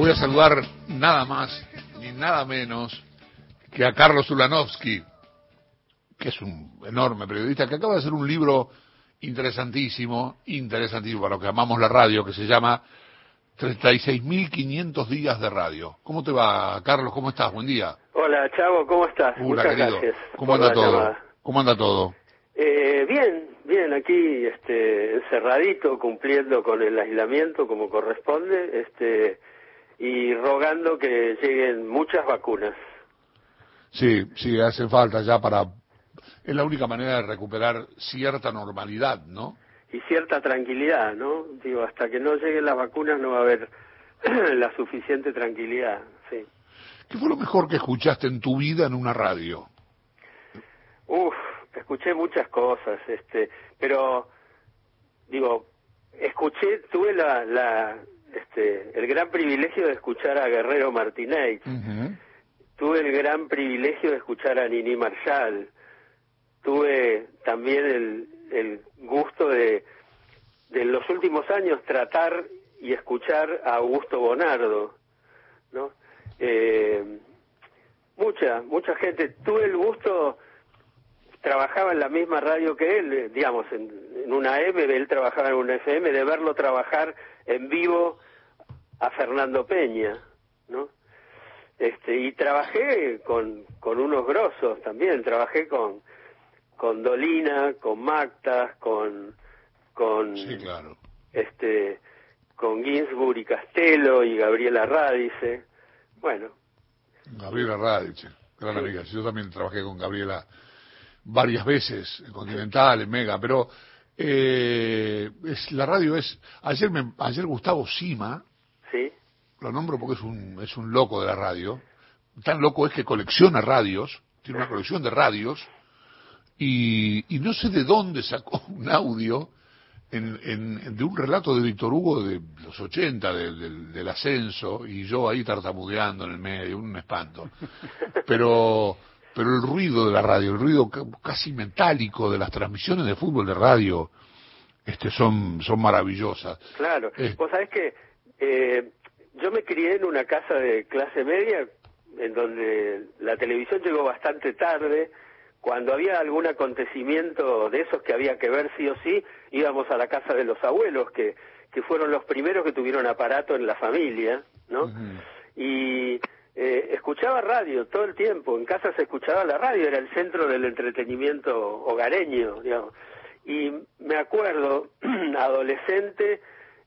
Voy a saludar nada más ni nada menos que a Carlos Ulanovsky, que es un enorme periodista, que acaba de hacer un libro interesantísimo, interesantísimo para los que amamos la radio, que se llama 36.500 días de radio. ¿Cómo te va, Carlos? ¿Cómo estás? Buen día. Hola, Chavo, ¿cómo estás? Hola, Muchas querido. gracias. ¿Cómo anda todo? llamada. ¿Cómo anda todo? Eh, bien, bien, aquí este, encerradito, cumpliendo con el aislamiento como corresponde, este, y rogando que lleguen muchas vacunas. Sí, sí, hace falta ya para... Es la única manera de recuperar cierta normalidad, ¿no? Y cierta tranquilidad, ¿no? Digo, hasta que no lleguen las vacunas no va a haber la suficiente tranquilidad, sí. ¿Qué fue lo mejor que escuchaste en tu vida en una radio? Uf, escuché muchas cosas, este, pero digo, escuché, tuve la, la, este, el gran privilegio de escuchar a Guerrero Martínez, tuve el gran privilegio de escuchar a Nini Marshall, tuve también el, el gusto de, de en los últimos años tratar y escuchar a Augusto Bonardo, ¿no? Eh, mucha, mucha gente. Tuve el gusto, trabajaba en la misma radio que él, eh, digamos, en, en una M, él trabajaba en una FM, de verlo trabajar en vivo a Fernando Peña, ¿no? Este, y trabajé con, con unos grosos también, trabajé con, con Dolina, con Mactas, con, con Sí, claro. este con Ginsburg y Castelo y Gabriela Radice. Bueno, Gabriela Radice, gran Sí. amiga. Yo también trabajé con Gabriela varias veces, en Continental, en Mega, pero eh, es, la radio es... Ayer, me, ayer Gustavo Sima, sí, lo nombro porque es un, es un loco de la radio, tan loco es que colecciona radios, tiene una colección de radios, y, y no sé de dónde sacó un audio en, en- de un relato de Víctor Hugo de los 80, de- del- del ascenso, y yo ahí tartamudeando en el medio, un espanto. Pero, pero el ruido de la radio, el ruido ca- casi metálico de las transmisiones de fútbol de radio, este son, son maravillosas. claro. Eh. Vos sabés que eh, yo me crié en una casa de clase media en donde la televisión llegó bastante tarde. Cuando había algún acontecimiento de esos que había que ver sí o sí, íbamos a la casa de los abuelos, que, que fueron los primeros que tuvieron aparato en la familia, ¿no? Y eh, escuchaba radio todo el tiempo, en casa se escuchaba la radio, era el centro del entretenimiento hogareño, digamos. Y me acuerdo, adolescente,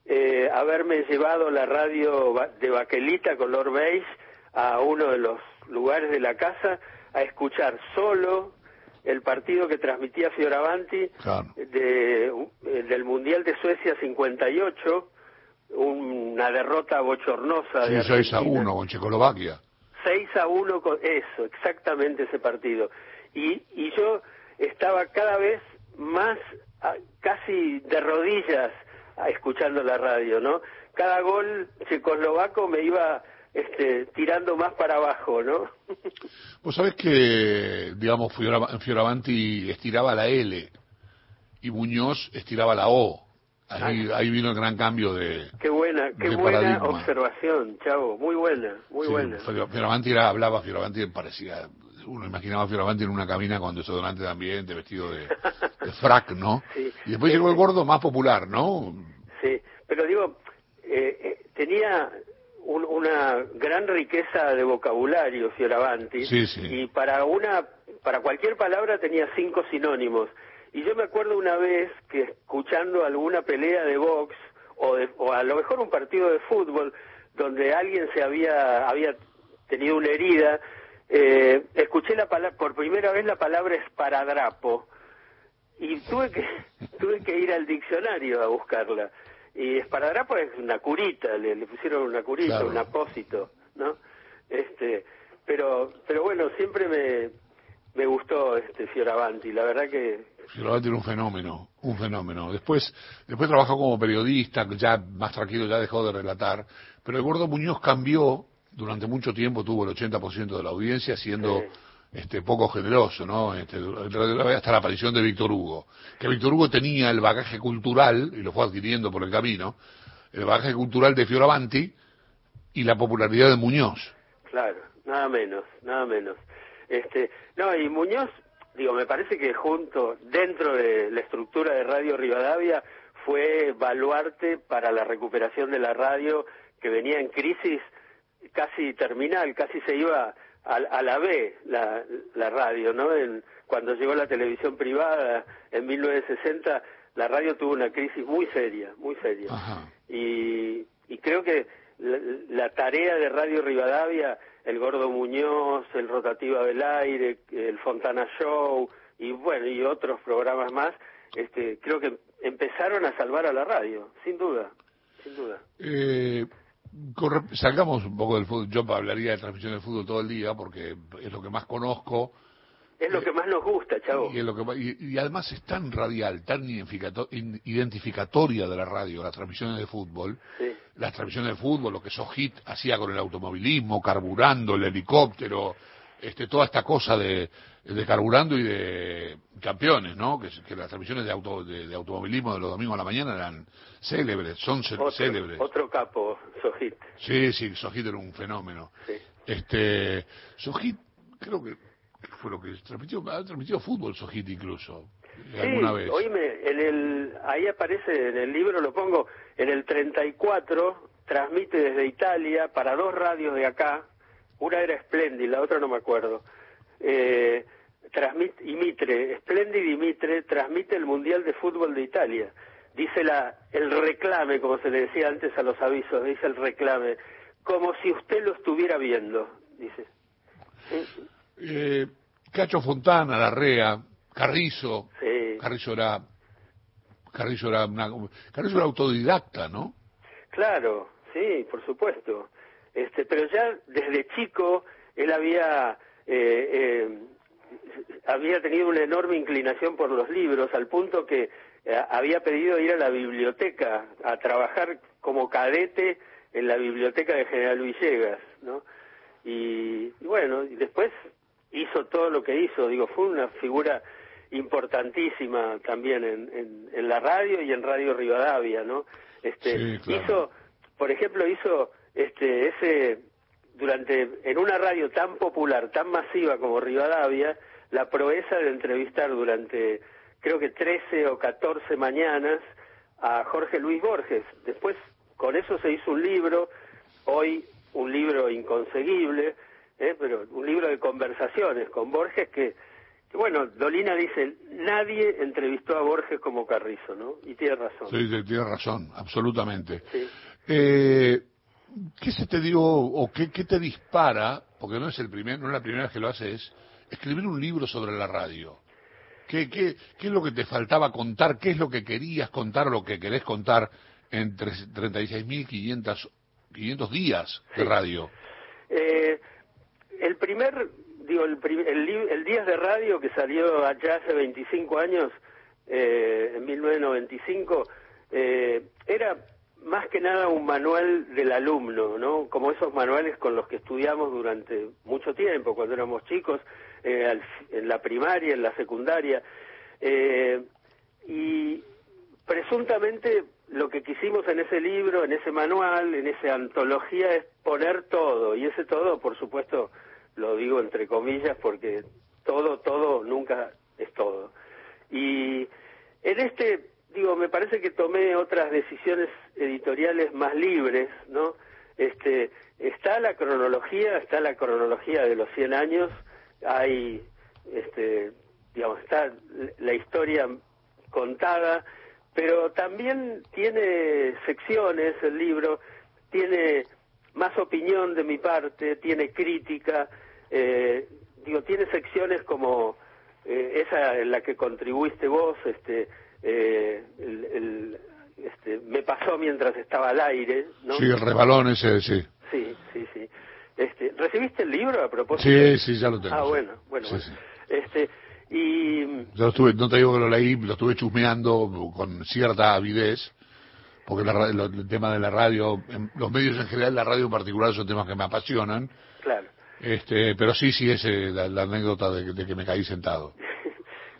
eh, haberme llevado la radio de baquelita color beige a uno de los lugares de la casa a escuchar solo el partido que transmitía Fioravanti Claro. de, eh, del Mundial de Suecia 58, una derrota bochornosa de Sí, 6 a Argentina. 1 con Checoslovaquia. 6 a 1 con eso, exactamente ese partido. Y, y yo estaba cada vez más ah, casi de rodillas ah, escuchando la radio, ¿no? Cada gol checoslovaco me iba este, tirando más para abajo, ¿no? Vos sabés que, digamos, Fiora- Fioravanti estiraba la L y Muñoz estiraba la O. Ahí, ahí vino el gran cambio de... qué buena, qué De buena paradigma. observación, chavo, muy buena, muy Sí, buena. Fiora- Fioravanti era- hablaba, Fioravanti parecía... Uno imaginaba a Fioravanti en una cabina con desodorante de ambiente, vestido de, de frac, ¿no? Sí. Y después llegó el gordo más popular, ¿no? Sí, pero digo, eh, eh, tenía un- una gran riqueza de vocabulario Fioravanti Sí, sí. y para una para cualquier palabra tenía cinco sinónimos. Y yo me acuerdo una vez que escuchando alguna pelea de box o, de- o a lo mejor un partido de fútbol donde alguien se había había tenido una herida, eh, escuché la palabra por primera vez la palabra esparadrapo. Y tuve que tuve que ir al diccionario a buscarla. Y esparadrapo es una curita le, le pusieron una curita Claro. un apósito no este pero pero bueno siempre me me gustó este Fioravanti. La verdad que Fioravanti era un fenómeno, un fenómeno. Después, después trabajó como periodista, ya más tranquilo, ya dejó de relatar. Pero el gordo Muñoz cambió, durante mucho tiempo tuvo el 80% de la audiencia, siendo Sí. este poco generoso, ¿no? Este, hasta la aparición de Víctor Hugo. Que Víctor Hugo tenía el bagaje cultural, y lo fue adquiriendo por el camino, el bagaje cultural de Fioravanti, y la popularidad de Muñoz. Claro, nada menos, nada menos. Este, no, y Muñoz, digo, me parece que junto, dentro de la estructura de Radio Rivadavia, fue baluarte para la recuperación de la radio que venía en crisis casi terminal, casi se iba a, la B la, la radio, ¿no? En, cuando llegó la televisión privada en 1960, la radio tuvo una crisis muy seria, muy seria. Y, y creo que la, tarea de Radio Rivadavia, el Gordo Muñoz, el Rotativa del Aire, el Fontana Show y bueno, y otros programas más, este, creo que empezaron a salvar a la radio, sin duda, sin duda. Eh, salgamos un poco del fútbol. Yo hablaría de transmisión del fútbol todo el día porque es lo que más conozco. Es lo que más nos gusta, chavo. Y, lo que, y, además es tan radial, tan identificatoria de la radio, las transmisiones de fútbol. Las transmisiones de fútbol, lo que Sojit hacía con el automovilismo, carburando, el helicóptero, este, toda esta cosa de, de carburando y de campeones, ¿no? Que, que las transmisiones de, auto, de, automovilismo de los domingos a la mañana eran célebres, son célebres. Otro capo, Sojit. Sí, sí, Sojit era un fenómeno. Sí. Este, Sojit, creo que fue lo que transmitió, ha transmitido fútbol Sojit incluso. Sí, alguna vez. oíme, en el, ahí aparece en el libro, lo pongo, en el 34 transmite desde Italia para dos radios de acá, una era Splendid, la otra no me acuerdo. Eh, transmite, y Mitre, Splendid y Mitre transmite el Mundial de Fútbol de Italia. Dice la, el reclame, como se le decía antes a los avisos, dice el reclame, como si usted lo estuviera viendo, dice. Eh, Cacho Fontana, Larrea, Carrizo, Carrizo era, Carrizo era, Carrizo era autodidacta, ¿no? Claro, sí, por supuesto. Este, pero ya desde chico él había eh, eh, había tenido una enorme inclinación por los libros al punto que eh, había pedido ir a la biblioteca a trabajar como cadete en la biblioteca de General Villegas, ¿no? Y, bueno, y después hizo todo lo que hizo, digo, fue una figura importantísima también en, en, la radio y en Radio Rivadavia, ¿no? Este, hizo, por ejemplo, hizo este, ese, durante, en una radio tan popular, tan masiva como Rivadavia, la proeza de entrevistar durante, creo que 13 o 14 mañanas a Jorge Luis Borges. Después, con eso se hizo un libro, hoy un libro inconseguible, ¿eh? pero un libro de conversaciones con Borges que, que, bueno, Dolina dice, nadie entrevistó a Borges como Carrizo, ¿no? Y tiene razón. Sí, tiene razón, absolutamente. Sí. Eh, ¿Qué se te dio o qué, te dispara, porque no es el primer, no es la primera vez que lo haces, escribir un libro sobre la radio? ¿Qué, qué, qué es lo que te faltaba contar? ¿Qué es lo que querías contar o lo que querés contar en 36.500 días de radio? Eh, el primer, digo, el, el, el Días de Radio que salió allá hace 25 años, eh, en 1995, eh, era más que nada un manual del alumno, ¿no? Como esos manuales con los que estudiamos durante mucho tiempo, cuando éramos chicos, eh, en la primaria, en la secundaria. Eh, y presuntamente lo que quisimos en ese libro, en ese manual, en esa antología es poner todo, y ese todo, por supuesto, lo digo entre comillas porque todo, todo nunca es todo. Y en este digo, me parece que tomé otras decisiones editoriales más libres, ¿no? Este, está la cronología, está la cronología de los 100 años, hay, este, digamos, está la historia contada, pero también tiene secciones el libro, tiene más opinión de mi parte, tiene crítica, eh, digo, tiene secciones como eh, esa en la que contribuiste vos, este, eh, el, este, me pasó mientras estaba al aire, ¿no? Sí, el rebalón ese, sí. Sí, sí, sí. Este, ¿Recibiste el libro a propósito? Sí, sí, ya lo tengo. Ah, bueno, bueno. Este, y... Yo estuve, no te digo que lo leí, lo estuve chusmeando con cierta avidez, porque el tema de la radio, los medios en general, la radio en particular, son temas que me apasionan. Claro. Este, pero sí, sí, es la, anécdota de, de, que me caí sentado.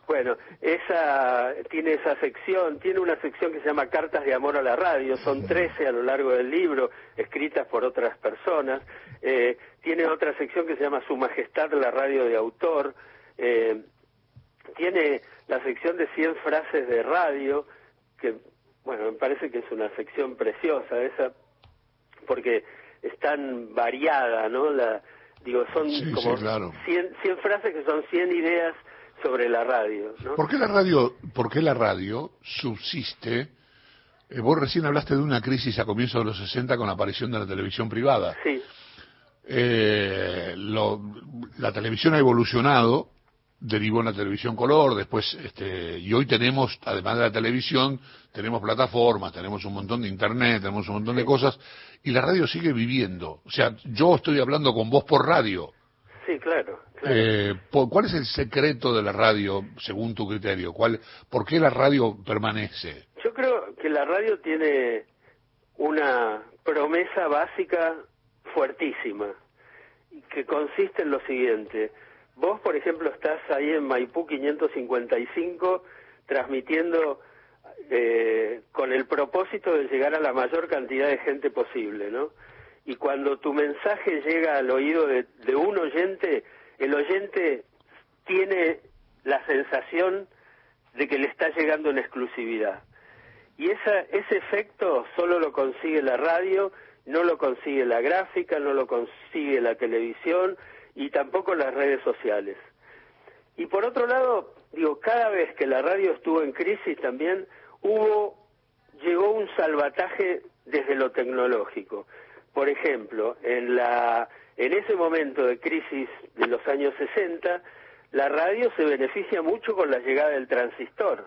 Bueno, esa tiene esa sección, tiene una sección que se llama Cartas de Amor a la Radio, son 13 a lo largo del libro, escritas por otras personas. Eh, tiene otra sección que se llama Su Majestad la Radio de Autor. Eh, tiene la sección de 100 frases de radio, que, bueno, me parece que es una sección preciosa esa, porque es tan variada, ¿no? La, digo, son como 100, 100 frases que son 100 ideas sobre la radio. ¿no? ¿Por qué la radio, por qué la radio subsiste? Eh, vos recién hablaste de una crisis a comienzos de los 60 con la aparición de la televisión privada. Sí. Eh, la televisión ha evolucionado, derivó en la televisión color, después, este, y hoy tenemos, además de la televisión, tenemos plataformas, tenemos un montón de internet, tenemos un montón de cosas, y la radio sigue viviendo. O sea, yo estoy hablando con vos por radio. Sí, claro. Eh, ¿Cuál es el secreto de la radio, según tu criterio? ¿Cuál, ¿Por qué la radio permanece? Yo creo que la radio tiene una promesa básica fuertísima, que consiste en lo siguiente. Vos, por ejemplo, estás ahí en Maipú 555 transmitiendo eh, con el propósito de llegar a la mayor cantidad de gente posible, ¿no? Y cuando tu mensaje llega al oído de, un oyente, el oyente tiene la sensación de que le está llegando en exclusividad. Y esa, ese efecto solo lo consigue la radio, no lo consigue la gráfica, no lo consigue la televisión y tampoco las redes sociales. Y por otro lado, digo, cada vez que la radio estuvo en crisis también hubo, llegó un salvataje desde lo tecnológico. Por ejemplo, en la en ese momento de crisis de los años 60, la radio se beneficia mucho con la llegada del transistor.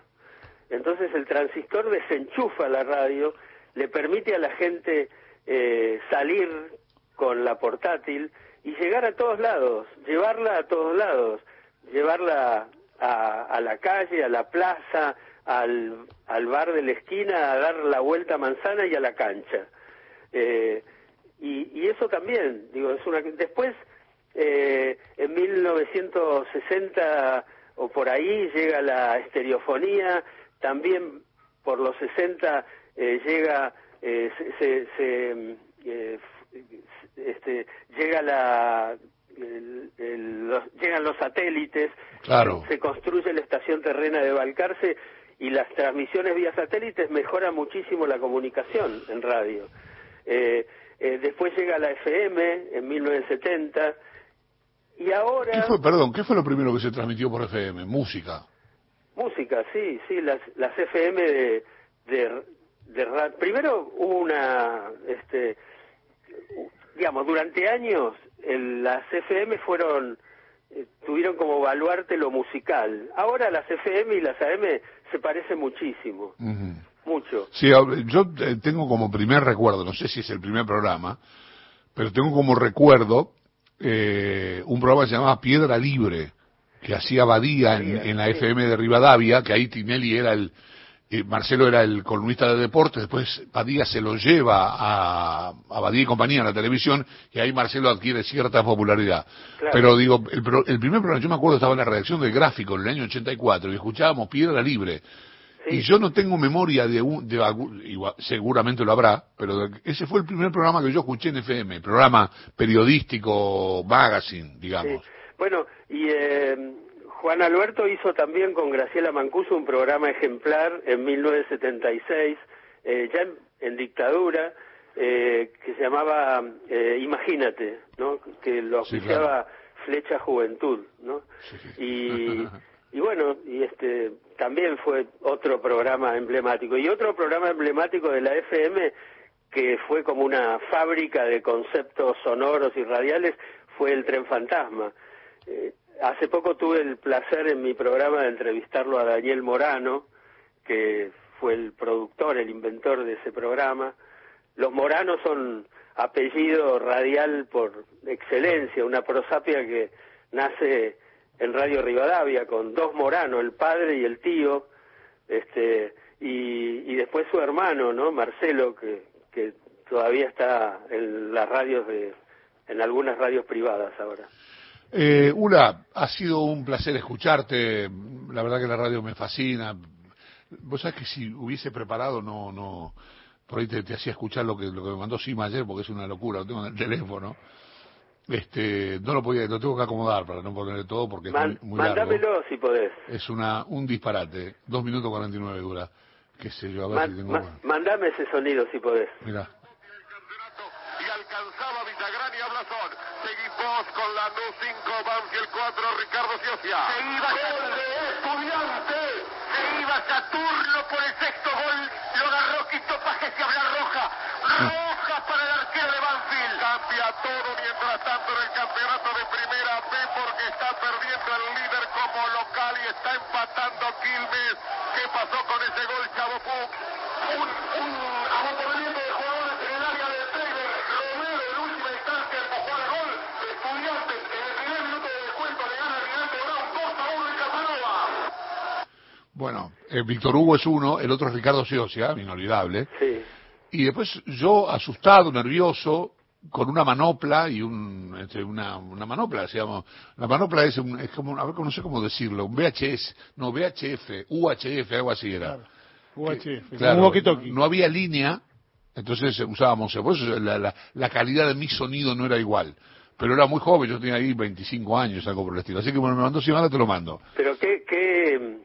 Entonces el transistor desenchufa la radio, le permite a la gente eh, salir con la portátil y llegar a todos lados, llevarla a todos lados, llevarla a, la calle, a la plaza, al, al, bar de la esquina, a dar la vuelta a manzana y a la cancha. Eh, y, y eso también, digo, es una... Después, eh, en 1960 o por ahí llega la estereofonía, también por los 60 eh, llega, eh, se, se, eh, este, llega la, llegan los satélites, claro. se construye la estación terrena de Balcarce y las transmisiones vía satélites mejoran muchísimo la comunicación en radio. Eh, eh, después llega la FM en 1970 y ahora... ¿Qué fue, perdón, qué fue lo primero que se transmitió por FM? Música. Música, sí, sí, las, las FM de, de, de Primero hubo una, este, digamos, durante años las FM fueron, eh, tuvieron como baluarte lo musical. Ahora las FM y las AM se parecen muchísimo mucho. Sí, yo eh, tengo como primer recuerdo, no sé si es el primer programa, pero tengo como recuerdo eh, un programa que se llamaba Piedra Libre, que hacía Badía en, la FM de Rivadavia, que ahí Tinelli era el, eh, Marcelo era el columnista de deportes, después Badía se lo lleva a, a Badía y compañía en la televisión, y ahí Marcelo adquiere cierta popularidad. Pero digo, el, el primer programa, yo me acuerdo, estaba en la redacción del gráfico en el año 84, y escuchábamos Piedra Libre, y yo no tengo memoria de, un, de seguramente lo habrá, pero ese fue el primer programa que yo escuché en FM, programa periodístico, magazine, digamos. Bueno, y eh, Juan Alberto hizo también con Graciela Mancuso un programa ejemplar en 1976, eh, ya en, dictadura, eh, que se llamaba eh, Imagínate, ¿no? Que lo oficiaba Flecha Juventud, ¿no? Y y bueno, y este también fue otro programa emblemático. Y otro programa emblemático de la FM que fue como una fábrica de conceptos sonoros y radiales fue el Tren Fantasma. Eh, hace poco tuve el placer en mi programa de entrevistarlo a Daniel Morano, que fue el productor, el inventor de ese programa. Los Moranos son apellido radial por excelencia, una prosapia que nace en Radio Rivadavia con dos Morano, el padre y el tío, este, y, y después su hermano, ¿no? Marcelo, que, que todavía está en las radios de, en algunas radios privadas ahora. Eh, Ula, ha sido un placer escucharte. La verdad que la radio me fascina. Vos sabés que si hubiese preparado, no, no, por ahí te, hacía escuchar lo que, lo que me mandó Sima ayer, porque es una locura, lo tengo en el teléfono. Este, no lo podía, lo tengo que acomodar para no ponerle todo porque es muy, muy largo. Mándamelo si podés. Es una, un disparate. Dos minutos cuarenta y nueve dura. Qué sé yo, a ver si tengo... Ma, mandame ese sonido si podés. Mira. 2 con la luz 5, Banfield 4, Ricardo Ciocia. Se iba Estudiante. Se iba Saturno por el sexto gol. Lo agarró Quito Pajes y habla roja. Roja para el arquero de Banfield. Cambia todo mientras tanto en el campeonato de primera B porque está perdiendo el líder como local y está empatando Quilmes. ¿Qué pasó con ese gol, Chavo Puc? Un, un, un de juego. Eh, Víctor Hugo es uno, el otro es Ricardo Ciocia, inolvidable. Sí. Y después yo, asustado, nervioso, con una manopla y un, este, una, una manopla, digamos, la manopla es, un, es como, a ver, no sé cómo decirlo, un VHS, no, VHF, UHF, algo así era. Claro. UHF, Claro, un walkie-talkie. no había línea, entonces usábamos, por eso la, la, la calidad de mi sonido no era igual. Pero era muy joven, yo tenía ahí 25 años, algo por el estilo. Así que bueno, me mandó Simana, te lo mando. Pero qué, qué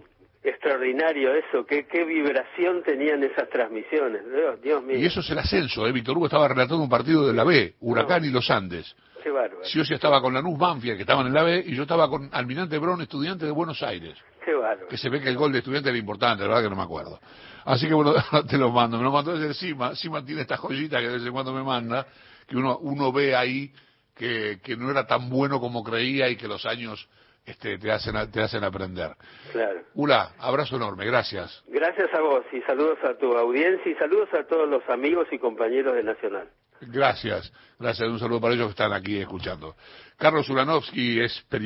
extraordinario eso, qué, qué vibración tenían esas transmisiones. Dios, Dios mío. Y eso es el ascenso, ¿eh? Víctor Hugo estaba relatando un partido de la B, Huracán y los Andes. Qué bárbaro. Estaba con Lanús Banfield, que estaban en la B, y yo estaba con Almirante Brown, estudiante de Buenos Aires. Qué bárbaro. Que se ve que el gol de estudiante era importante, la verdad que no me acuerdo. Así que bueno, te lo mando. Me lo mandó desde encima. Sima tiene esta joyita que de vez en cuando me manda, que uno, uno ve ahí que, que no era tan bueno como creía y que los años este, te, hacen, te hacen aprender. Claro. Ula, abrazo enorme, gracias. Gracias a vos y saludos a tu audiencia y saludos a todos los amigos y compañeros de Nacional. Gracias, gracias. Un saludo para ellos que están aquí escuchando. Carlos Ulanovsky es periodista.